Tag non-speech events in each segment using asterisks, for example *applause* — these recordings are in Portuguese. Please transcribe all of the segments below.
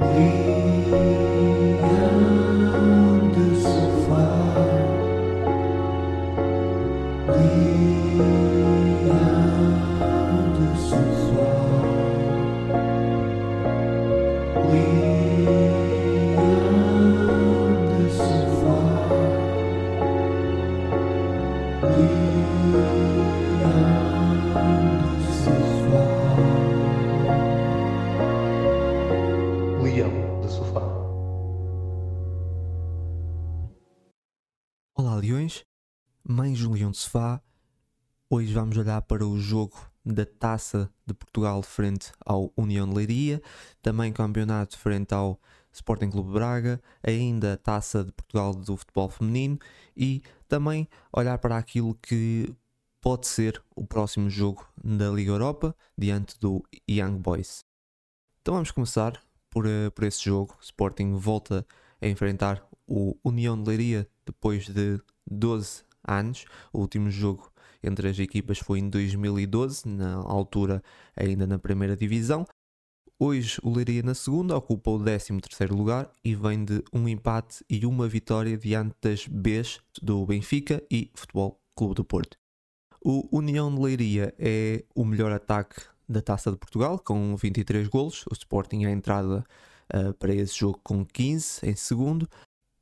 me. Um Sofá. Hoje vamos olhar para o jogo da Taça de Portugal frente ao União de Leiria, também campeonato frente ao Sporting Clube Braga, ainda a Taça de Portugal do futebol feminino e também olhar para aquilo que pode ser o próximo jogo da Liga Europa diante do Young Boys. Então vamos começar por, eh, por esse jogo. Sporting volta a enfrentar o União de Leiria depois de 12 anos. O último jogo entre as equipas foi em 2012, na altura ainda na primeira divisão. Hoje o Leiria na segunda ocupa o 13º lugar e vem de um empate e uma vitória diante das Bs do Benfica e Futebol Clube do Porto. O União de Leiria é o melhor ataque da Taça de Portugal, com 23 golos. O Sporting à entrada uh, para esse jogo com 15 em segundo.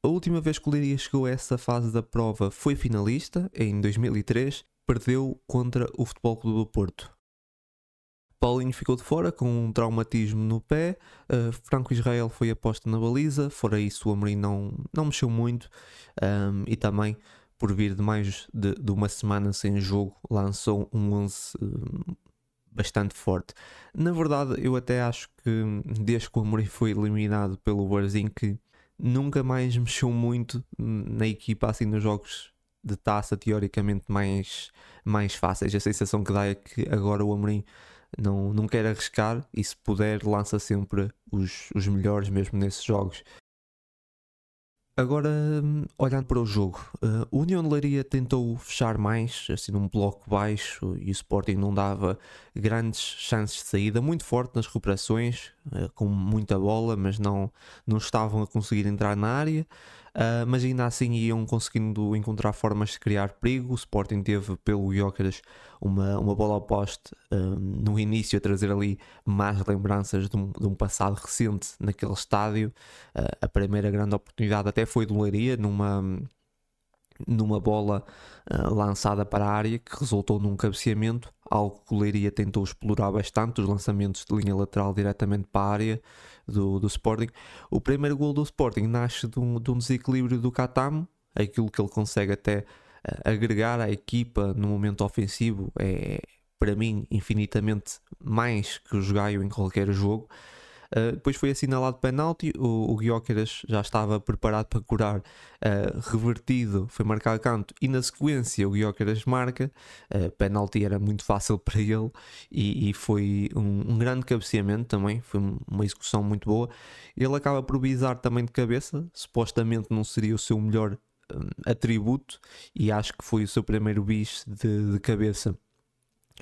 A última vez que o Leiria chegou a essa fase da prova foi finalista, em 2003. Perdeu contra o Futebol Clube do Porto. Paulinho ficou de fora com um traumatismo no pé. Uh, Franco Israel foi aposta na baliza. Fora isso, o Amorim não, não mexeu muito. Um, e também, por vir de mais de, de, uma semana sem jogo, lançou um 11 uh, bastante forte. Na verdade, eu até acho que desde que o Amorim foi eliminado pelo Barzinho, que nunca mais mexeu muito na equipa assim nos jogos de taça teoricamente mais, mais fáceis. A sensação que dá é que agora o Amorim não, não quer arriscar e se puder lança sempre os, os melhores mesmo nesses jogos. Agora, hum, olhando para o jogo, uh, o União de Leiria tentou fechar mais, assim num bloco baixo, e o Sporting não dava grandes chances de saída, muito forte nas recuperações, uh, com muita bola, mas não, não estavam a conseguir entrar na área. Uh, mas ainda assim iam conseguindo encontrar formas de criar perigo. O Sporting teve pelo Jóqueras uma, uma bola ao poste no início a trazer ali mais lembranças de um, de um passado recente naquele estádio. Uh, a primeira grande oportunidade até foi do Leiria, numa, numa bola uh, lançada para a área que resultou num cabeceamento, algo que o Leiria tentou explorar bastante, os lançamentos de linha lateral diretamente para a área do, do Sporting. O primeiro gol do Sporting nasce de um, de um desequilíbrio do Catamo, aquilo que ele consegue até uh, agregar à equipa no momento ofensivo é para mim infinitamente mais que o Gaio em qualquer jogo. Uh, depois foi assinalado penalti, o, o Guióqueras já estava preparado para curar, uh, revertido, foi marcado canto e na sequência o Guióqueras marca, uh, penalti era muito fácil *laughs* para ele e, e foi um, um, grande cabeceamento também, foi uma execução muito boa. Ele acaba por visar também de cabeça, supostamente não seria o seu melhor atributo e acho que foi o seu primeiro bis de, de cabeça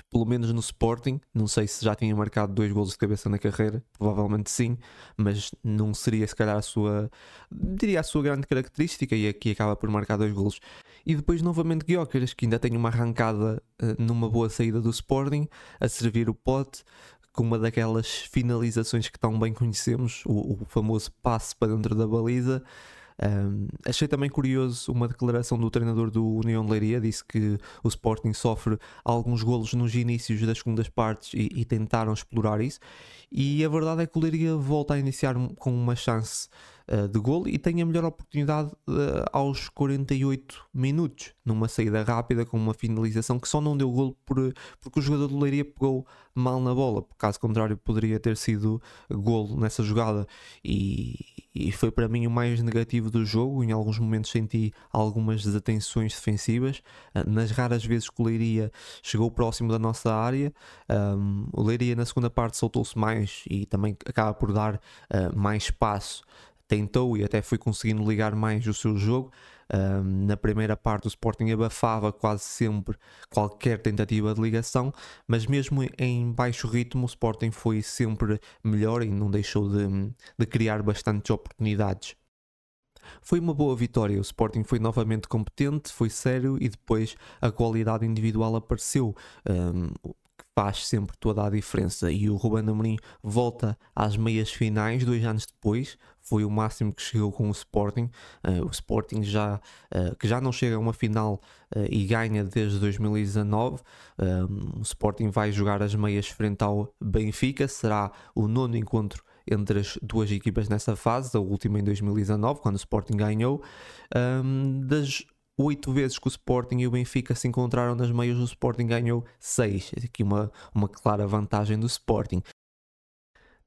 pelo menos no Sporting. Não sei se já tinha marcado dois golos de cabeça na carreira, provavelmente sim, mas não seria se calhar a sua, diria a sua grande característica e aqui acaba por marcar dois golos. E depois novamente Guiócaras, que ainda tem uma arrancada uh, numa boa saída do Sporting, a servir o pote, com uma daquelas finalizações que tão bem conhecemos, o, o famoso passe para dentro da baliza. Um, achei também curioso uma declaração do treinador do União de Leiria, disse que o Sporting sofre alguns golos nos inícios das segundas partes e, e tentaram explorar isso. E a verdade é que o Leiria volta a iniciar com uma chance uh, de gol e tem a melhor oportunidade uh, aos 48 minutos, numa saída rápida com uma finalização que só não deu gol por, porque o jogador do Leiria pegou mal na bola, caso contrário poderia ter sido gol nessa jogada e, e foi para mim o mais negativo do jogo. Em alguns momentos senti algumas desatenções defensivas. Ah, nas raras vezes que o Leiria chegou próximo da nossa área, um, o Leiria na segunda parte soltou-se mais e também acaba por dar uh, mais espaço tentou e até foi conseguindo ligar mais o seu jogo. Um, na primeira parte, o Sporting abafava quase sempre qualquer tentativa de ligação, mas mesmo em baixo ritmo, o Sporting foi sempre melhor e não deixou de, de criar bastantes oportunidades. Foi uma boa vitória, o Sporting foi novamente competente, foi sério e depois a qualidade individual apareceu. Um, faz sempre toda a diferença. E o Ruben Amorim volta às meias finais dois anos depois, foi o máximo que chegou com o Sporting. Uh, o Sporting já, uh, que já não chega a uma final uh, e ganha desde 2019. o Sporting vai jogar as meias frente ao Benfica, será o nono encontro entre as duas equipas nessa fase, a última em 2019, quando o Sporting ganhou. Um, das oito vezes que o Sporting e o Benfica se encontraram nas meias, o Sporting ganhou seis. Aqui uma, uma clara vantagem do Sporting.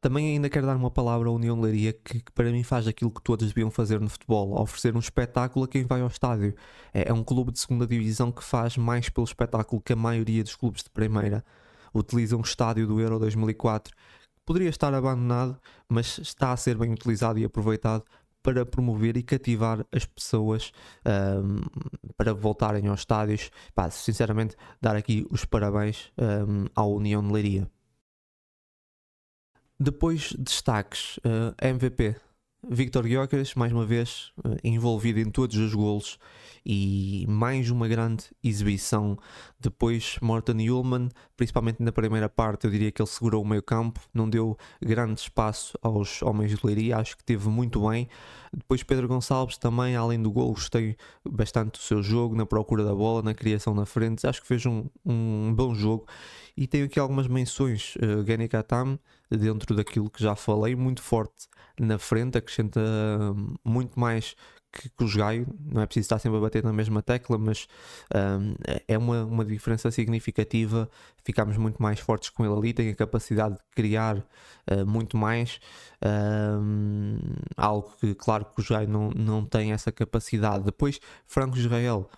Também ainda quero dar uma palavra à União Leiria que, que, para mim faz aquilo que todos deviam fazer no futebol, oferecer um espetáculo a quem vai ao estádio. É, é, um clube de segunda divisão que faz mais pelo espetáculo que a maioria dos clubes de primeira. Utiliza um estádio do Euro 2004 poderia estar abandonado, mas está a ser bem utilizado e aproveitado para promover e cativar as pessoas um, para voltarem aos estádios. Pá, sinceramente, dar aqui os parabéns um, à União de Leiria. Depois, destaques: uh, MVP. Victor Gyökeres, mais uma vez, uh, envolvido em todos os golos e mais uma grande exibição. Depois, Morten Ullman, principalmente na primeira parte, eu diria que ele segurou o meio campo, não deu grande espaço aos homens de Leiria, acho que teve muito bem. Depois, Pedro Gonçalves também, além do gol, gostei bastante do seu jogo, na procura da bola, na criação na frente, acho que fez um, um bom jogo. E tenho aqui algumas menções, uh, Gani Katam, dentro daquilo que já falei, muito forte na frente, acrescenta muito mais que, que o Gaio, não é preciso estar sempre a bater na mesma tecla, mas um, é uma, uma diferença significativa. Ficamos muito mais fortes com ele ali, tem a capacidade de criar uh, muito mais. Um, algo que, claro, que o Gaio não, não tem essa capacidade. Depois, Franco Israel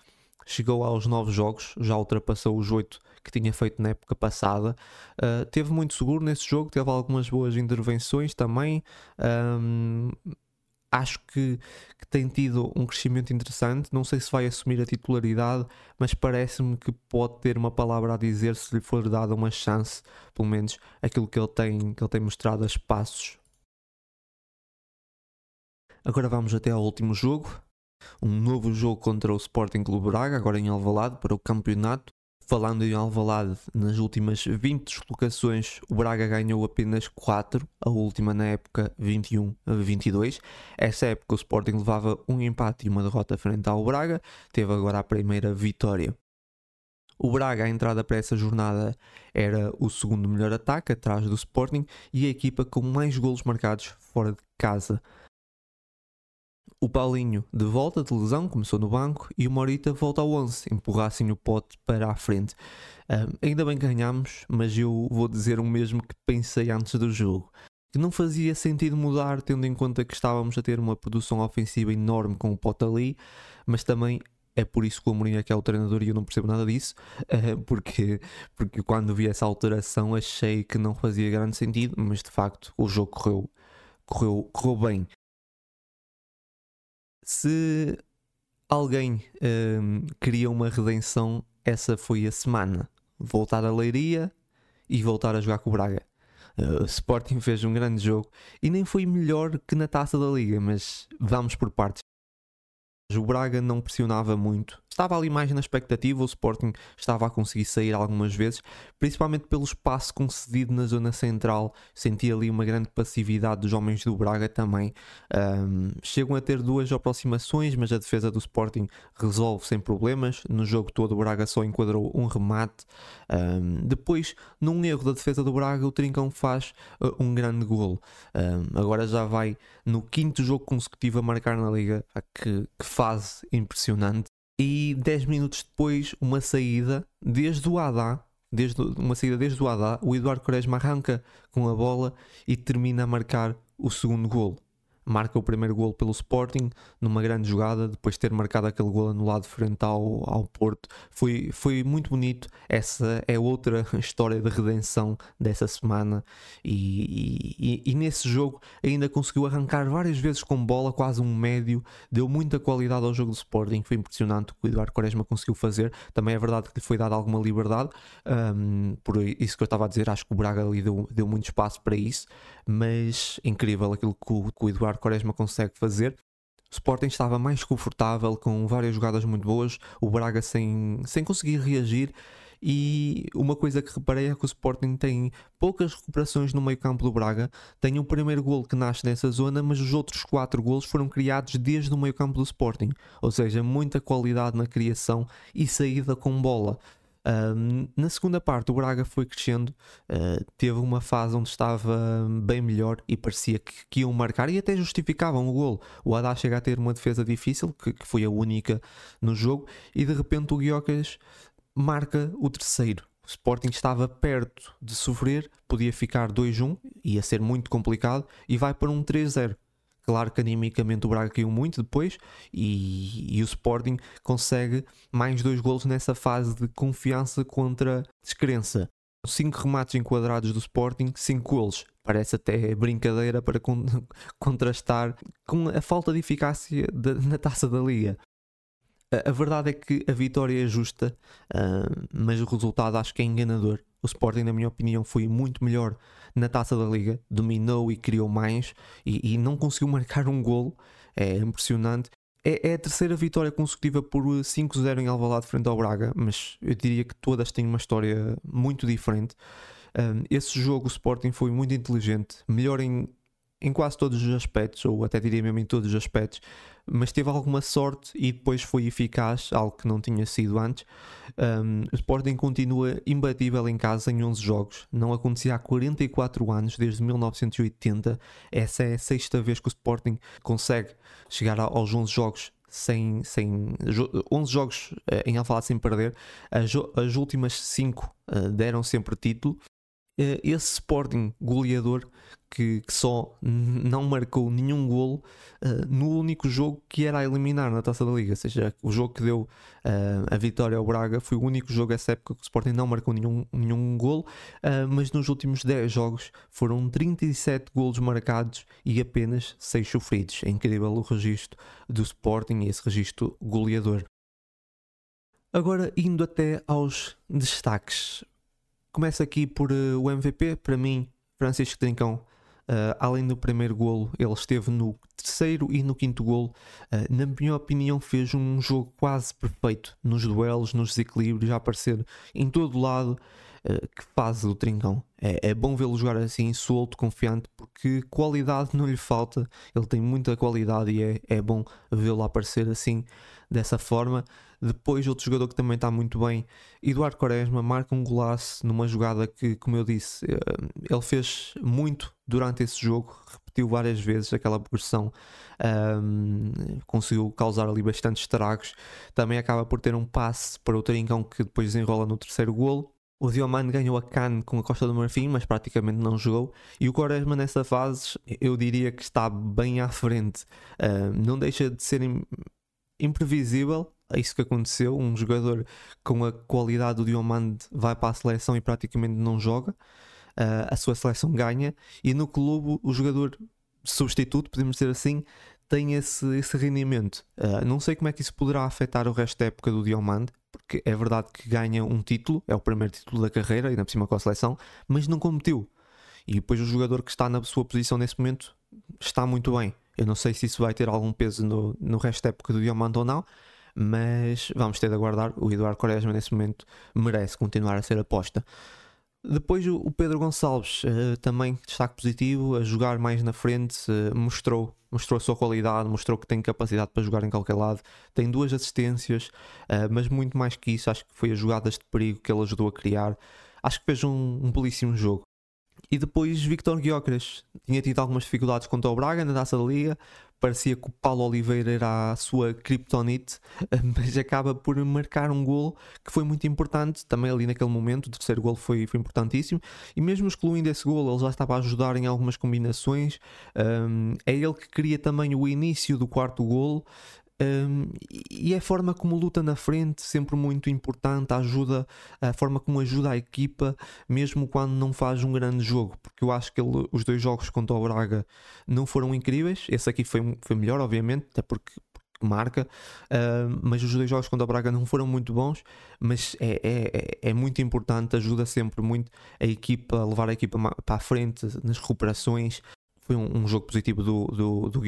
chegou aos novos jogos, já ultrapassou os oito que tinha feito na época passada. Uh, teve muito seguro nesse jogo, teve algumas boas intervenções também. Um, acho que, que, tem tido um crescimento interessante. Não sei se vai assumir a titularidade, mas parece-me que pode ter uma palavra a dizer se lhe for dada uma chance, pelo menos aquilo que ele tem, que ele tem mostrado a espaços. Agora vamos até ao último jogo. Um novo jogo contra o Sporting Clube Braga, agora em Alvalade, para o campeonato. Falando em Alvalade, nas últimas 20 deslocações, o Braga ganhou apenas 4, a última na época 21-22. Essa época o Sporting levava um empate e uma derrota frente ao Braga, teve agora a primeira vitória. O Braga, à entrada para essa jornada, era o segundo melhor ataque, atrás do Sporting, e a equipa com mais golos marcados fora de casa. O Paulinho, de volta de lesão, começou no banco e o Morita volta ao 11, empurrassem o pote para a frente. Um, ainda bem que ganhámos, mas eu vou dizer o mesmo que pensei antes do jogo. Que não fazia sentido mudar, tendo em conta que estávamos a ter uma produção ofensiva enorme com o pote ali, mas também é por isso que o Mourinho é que é o treinador e eu não percebo nada disso, porque, porque quando vi essa alteração achei que não fazia grande sentido, mas de facto o jogo correu, correu, correu bem se alguém um, queria uma redenção, essa foi a semana. Voltar a Leiria e voltar a jogar com o Braga. Uh, o Sporting fez um grande jogo e nem foi melhor que na taça da Liga, mas vamos por partes. O Braga não pressionava muito. Estava ali mais na expectativa, o Sporting estava a conseguir sair algumas vezes, principalmente pelo espaço concedido na zona central. Senti ali uma grande passividade dos homens do Braga também. Um, chegam a ter duas aproximações, mas a defesa do Sporting resolve sem problemas. No jogo todo, o Braga só enquadrou um remate. Um, depois, num erro da defesa do Braga, o Trincão faz uh, um grande gol. Um, agora já vai no quinto jogo consecutivo a marcar na Liga. Que, que fase impressionante. E 10 minutos depois, uma saída desde o Adá, desde, uma saída desde o Adá, o Eduardo Quaresma arranca com a bola e termina a marcar o segundo golo. Marca o primeiro gol pelo Sporting numa grande jogada, depois de ter marcado aquele gol anulado frente ao, ao Porto. Foi, foi muito bonito. Essa é outra *laughs* história de redenção dessa semana. E, e, e, nesse jogo ainda conseguiu arrancar várias vezes com bola, quase um médio, deu muita qualidade ao jogo do Sporting. Foi impressionante o que o Eduardo Quaresma conseguiu fazer. Também é verdade que lhe foi dada alguma liberdade, um, por isso que eu estava a dizer. Acho que o Braga ali deu, deu muito espaço para isso, mas incrível aquilo que o, que o Eduardo Quaresma consegue fazer. O Sporting estava mais confortável, com várias jogadas muito boas, o Braga sem, sem conseguir reagir. E uma coisa que reparei é que o Sporting tem poucas recuperações no meio-campo do Braga. Tem o primeiro gol que nasce nessa zona, mas os outros quatro golos foram criados desde o meio-campo do Sporting. Ou seja, muita qualidade na criação e saída com bola na segunda parte, o Braga foi crescendo, uh, teve uma fase onde estava bem melhor e parecia que, que iam marcar e até justificavam o golo. O Haddad chega a ter uma defesa difícil, que, que foi a única no jogo, e de repente o Guiocas marca o terceiro. O Sporting estava perto de sofrer, podia ficar 2-1, ia ser muito complicado, e vai para um 3-0. Claro que animicamente o Braga caiu muito depois e, e, o Sporting consegue mais dois golos nessa fase de confiança contra descrença. Cinco remates enquadrados do Sporting, cinco golos. Parece até brincadeira para con *laughs* contrastar com a falta de eficácia de, na taça da Liga. A, a, verdade é que a vitória é justa, uh, mas o resultado acho que é enganador. O Sporting, na minha opinião, foi muito melhor na taça da Liga, dominou e criou mais e, e não conseguiu marcar um golo. É impressionante. É, é, a terceira vitória consecutiva por 5-0 em Alvalade frente ao Braga, mas eu diria que todas têm uma história muito diferente. Um, esse jogo o Sporting foi muito inteligente, melhor em em quase todos os aspectos, ou até diria mesmo em todos os aspectos, mas teve alguma sorte e depois foi eficaz, algo que não tinha sido antes. Um, o Sporting continua imbatível em casa em 11 jogos, não acontecia há 44 anos, desde 1980. Essa é a sexta vez que o Sporting consegue chegar aos 11 jogos sem, sem 11 jogos uh, em Alvalade sem perder. As, as últimas 5 uh, eh, deram sempre título. Uh, esse Sporting goleador que, que só não marcou nenhum golo uh, no único jogo que era a eliminar na Taça da Liga, ou seja, o jogo que deu uh, a vitória ao Braga foi o único jogo essa época que o Sporting não marcou nenhum, nenhum golo, uh, mas nos últimos 10 jogos foram 37 golos marcados e apenas 6 sofridos. É incrível o registro do Sporting e esse registro goleador. Agora, indo até aos destaques. Começa aqui por uh, o MVP, para mim, Francisco Trincão Uh, além do primeiro golo, ele esteve no terceiro e no quinto golo. Uh, na minha opinião, fez um jogo quase perfeito nos duelos, nos desequilíbrios, a aparecer em todo lado. Uh, que fase do Trincão. É, é bom vê-lo jogar assim, solto, confiante, porque qualidade não lhe falta. Ele tem muita qualidade e é, é bom vê-lo aparecer assim, dessa forma. Depois, outro jogador que também está muito bem, Eduardo Quaresma, marca um golaço numa jogada que, como eu disse, eh, ele fez muito durante esse jogo, repetiu várias vezes aquela progressão, um, conseguiu causar ali bastantes estragos. Também acaba por ter um passe para o Trincão que depois desenrola no terceiro golo. O Dioman ganhou a CAN com a Costa do Marfim, mas praticamente não jogou. E o Quaresma nessa fase, eu diria que está bem à frente. Uh, não deixa de ser imprevisível, é isso que aconteceu. Um jogador com a qualidade do Diomande vai para a seleção e praticamente não joga. Uh, a sua seleção ganha. E no clube, o jogador substituto, podemos dizer assim, tem esse, esse rendimento. Uh, não sei como é que isso poderá afetar o resto da época do Diomande, porque é verdade que ganha um título, é o primeiro título da carreira, ainda por cima com a seleção, mas não competiu. E depois o jogador que está na sua posição nesse momento está muito bem. Eu não sei se isso vai ter algum peso no, no resto da época do Diamante ou não, mas vamos ter de aguardar. O Eduardo Quaresma, nesse momento, merece continuar a ser aposta. Depois o Pedro Gonçalves, uh, também destaque positivo, a jogar mais na frente, uh, mostrou, mostrou a sua qualidade, mostrou que tem capacidade para jogar em qualquer lado, tem duas assistências, uh, mas muito mais que isso, acho que foi as jogadas de perigo que ele ajudou a criar. Acho que fez um, um belíssimo jogo. E depois Victor Gyökeres tinha tido algumas dificuldades contra o Braga na taça da Liga. Parecia que o Paulo Oliveira era a sua kryptonite, *laughs* mas acaba por marcar um golo que foi muito importante também ali naquele momento. O terceiro golo foi, foi importantíssimo. E mesmo excluindo esse golo, ele já estava a ajudar em algumas combinações. Um, é ele que cria também o início do quarto golo. Um, e é a forma como luta na frente, sempre muito importante, ajuda, a forma como ajuda a equipa, mesmo quando não faz um grande jogo, porque eu acho que ele, os dois jogos contra o Braga não foram incríveis. Esse aqui foi, foi melhor, obviamente, até porque, porque marca, mas os dois jogos contra o Braga não foram muito bons. Mas é, é, é muito importante, ajuda sempre muito a equipa, a levar a equipa para a frente nas recuperações. Foi um, um jogo positivo do, do, do.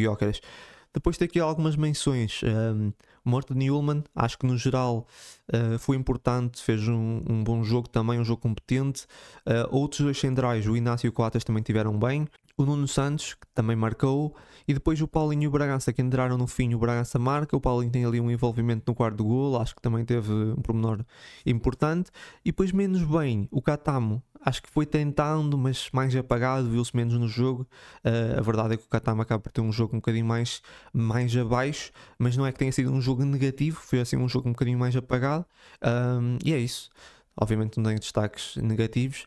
Depois tem aqui algumas menções. Um, Morten Newman, acho que no geral uh, foi importante, fez um, um, bom jogo também, um jogo competente. Uh, outros dois centrais, o Inácio e o Coates também tiveram bem. O Nuno Santos, que também marcou. E depois o Paulinho e o Bragança, que entraram no fim. O Bragança marca. O Paulinho tem ali um envolvimento no quarto gol, acho que também teve um pormenor importante. E depois, menos bem, o Catamo acho que foi tentando, mas mais apagado, viu-se menos no jogo. Uh, a verdade é que o Katama acaba por ter um jogo um bocadinho mais, mais abaixo, mas não é que tenha sido um jogo negativo, foi assim um jogo um bocadinho mais apagado. Um, e é isso. Obviamente não tenho destaques negativos.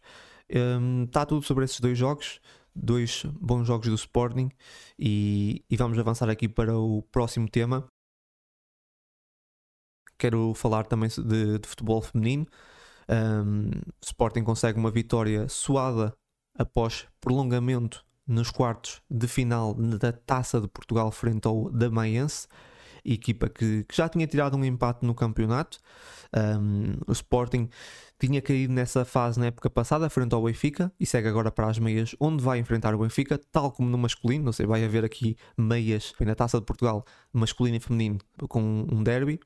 Um, está tudo sobre esses dois jogos, dois bons jogos do Sporting, e, e vamos avançar aqui para o próximo tema. Quero falar também de, de futebol feminino. Um, Sporting consegue uma vitória suada após prolongamento nos quartos de final da Taça de Portugal frente ao Damaense, equipa que, que já tinha tirado um empate no campeonato. Um, o Sporting tinha caído nessa fase na época passada frente ao Benfica e segue agora para as meias, onde vai enfrentar o Benfica, tal como no masculino. Não sei, vai haver aqui meias na Taça de Portugal, masculino e feminino, com um derby.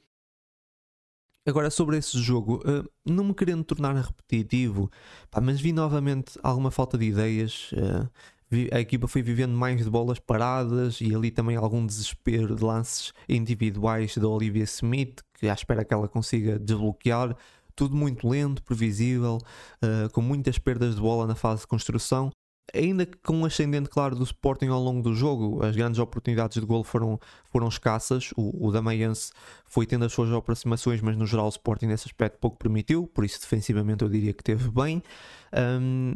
Agora, sobre esse jogo, uh, não me querendo tornar repetitivo, pá, mas vi novamente alguma falta de ideias. Uh, vi, a equipa foi vivendo mais de bolas paradas e ali também algum desespero de lances individuais da Olivia Smith, que à espera que ela consiga desbloquear. Tudo muito lento, previsível, uh, com muitas perdas de bola na fase de construção ainda que com um ascendente claro do Sporting ao longo do jogo, as grandes oportunidades de gol foram, foram escassas. O, o foi tendo as suas aproximações, mas no geral o Sporting nesse aspecto pouco permitiu, por isso defensivamente eu diria que teve bem. Um,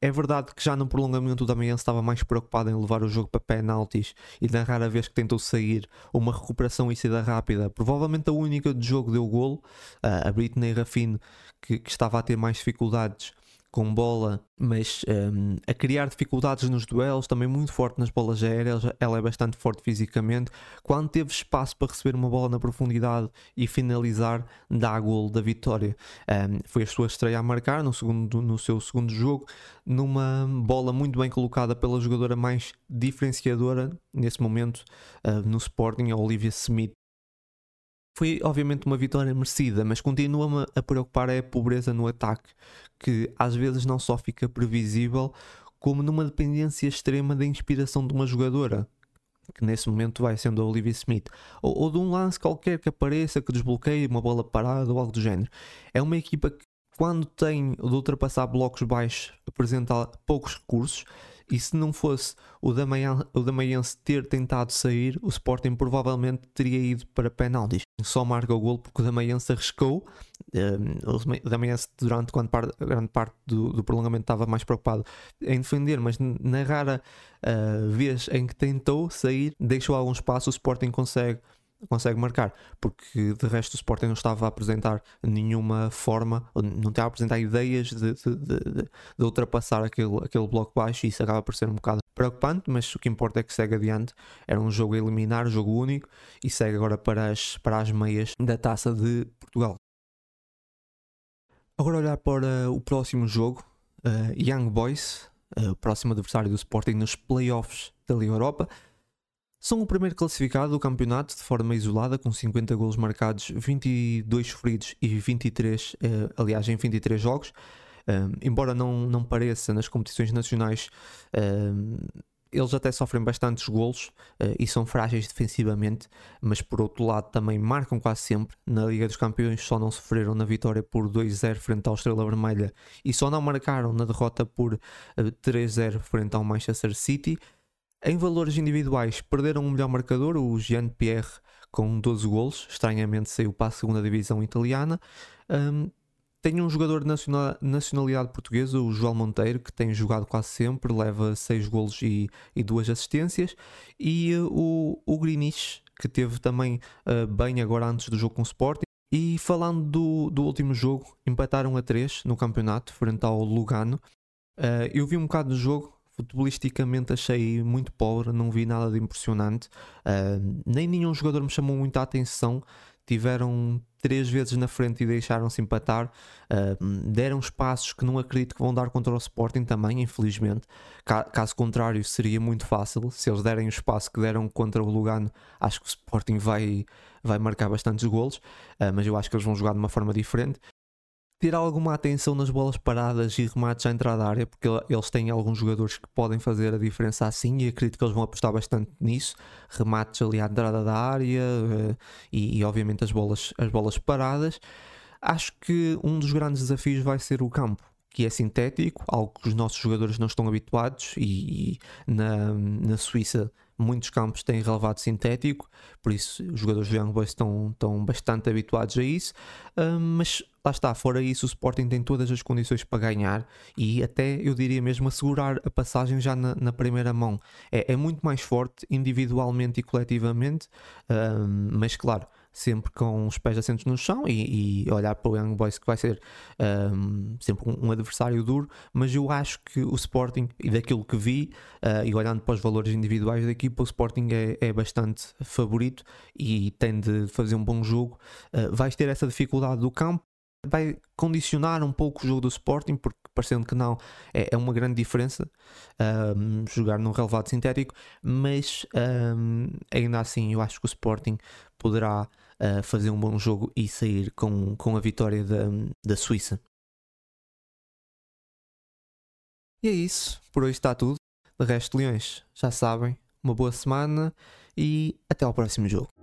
é verdade que já no prolongamento o Damaense estava mais preocupado em levar o jogo para penaltis e na rara vez que tentou sair uma recuperação e saída rápida, provavelmente a única de jogo deu golo, a Britney Rafine que, que estava a ter mais dificuldades com bola, mas um, a criar dificuldades nos duelos, também muito forte nas bolas aéreas, ela é bastante forte fisicamente. Quando teve espaço para receber uma bola na profundidade e finalizar, dá gol da vitória. Um, foi a sua estreia a marcar no, segundo, no seu segundo jogo, numa bola muito bem colocada pela jogadora mais diferenciadora nesse momento uh, no Sporting, a Olivia Smith. Foi obviamente uma vitória merecida, mas continua-me a preocupar é a pobreza no ataque, que às vezes não só fica previsível, como numa dependência extrema da inspiração de uma jogadora, que nesse momento vai sendo a Olivia Smith, ou, ou, de um lance qualquer que apareça, que desbloqueie uma bola parada ou algo do género. É uma equipa que, quando tem de ultrapassar blocos baixos, apresenta poucos recursos e se não fosse o Damayense ter tentado sair, o Sporting provavelmente teria ido para penaltis. Só marca o gol porque o Damayense arriscou. Um, o Damayense, durante grande parte do, do, prolongamento, estava mais preocupado em defender, mas na rara uh, vez em que tentou sair, deixou algum espaço. O Sporting consegue consegue marcar, porque de resto o Sporting não estava a apresentar nenhuma forma, não estava a apresentar ideias de, de, de, de, ultrapassar aquele, aquele bloco baixo e isso acaba por ser um bocado preocupante, mas o que importa é que segue adiante. Era um jogo a eliminar, jogo único e segue agora para as, para as meias da taça de Portugal. Agora olhar para o próximo jogo, uh, Young Boys, uh, o próximo adversário do Sporting nos playoffs da Liga Europa. São o primeiro classificado do campeonato de forma isolada, com 50 golos marcados, 22 sofridos e 23, eh, aliás, em 23 jogos. embora não, não pareça nas competições nacionais, eles até sofrem bastantes golos e são frágeis defensivamente, mas por outro lado também marcam quase sempre. Na Liga dos Campeões só não sofreram na vitória por 2-0 frente ao Estrela Vermelha e só não marcaram na derrota por uh, 3-0 frente ao Manchester City. Em valores individuais, perderam o melhor marcador, o Jean-Pierre, com 12 golos. Estranhamente saiu para a segunda divisão italiana. Um, tem um jogador de nacionalidade portuguesa, o João Monteiro, que tem jogado quase sempre, leva 6 golos e, e 2 assistências. E uh, o, o que teve também uh, bem agora antes do jogo com o Sporting. E falando do, do último jogo, empataram a 3 no campeonato, frente ao Lugano. Uh, eu vi um bocado do jogo, futebolisticamente achei muito pobre, não vi nada de impressionante. Uh, nem nenhum jogador me chamou muita atenção. Tiveram três vezes na frente e deixaram-se empatar. Uh, deram espaços que não acredito que vão dar contra o Sporting também, infelizmente. Caso contrário, seria muito fácil. Se eles derem o espaço que deram contra o Lugano, acho que o Sporting vai, vai marcar bastantes golos. Uh, mas eu acho que eles vão jogar de uma forma diferente ter alguma atenção nas bolas paradas e remates à entrada da área, porque eles têm alguns jogadores que podem fazer a diferença assim e acredito que eles vão apostar bastante nisso. Remates ali à entrada da área uh, e, e, obviamente as bolas, as bolas paradas. Acho que um dos grandes desafios vai ser o campo, que é sintético, algo que os nossos jogadores não estão habituados e, e na, na Suíça muitos campos têm relevado sintético, por isso os jogadores do Young Boys estão, estão bastante habituados a isso, mas lá está, fora isso o Sporting tem todas as condições para ganhar e até eu diria mesmo assegurar a passagem já na, na primeira mão. É, é, muito mais forte individualmente e coletivamente, uh, mas claro, sempre com os pés assentos no chão e, e, olhar para o Young Boys que vai ser um, sempre um, um, adversário duro, mas eu acho que o Sporting, e daquilo que vi, uh, e olhando para os valores individuais da equipa, o Sporting é, é bastante favorito e tem de fazer um bom jogo. Uh, vais ter essa dificuldade do campo, vai condicionar um pouco o jogo do Sporting, porque parecendo que não, é, é uma grande diferença um, jogar num relevado sintético, mas um, ainda assim eu acho que o Sporting poderá uh, fazer um bom jogo e sair com, com a vitória da, da Suíça. E é isso, por hoje está tudo. De resto, Leões, já sabem, uma boa semana e até ao próximo jogo.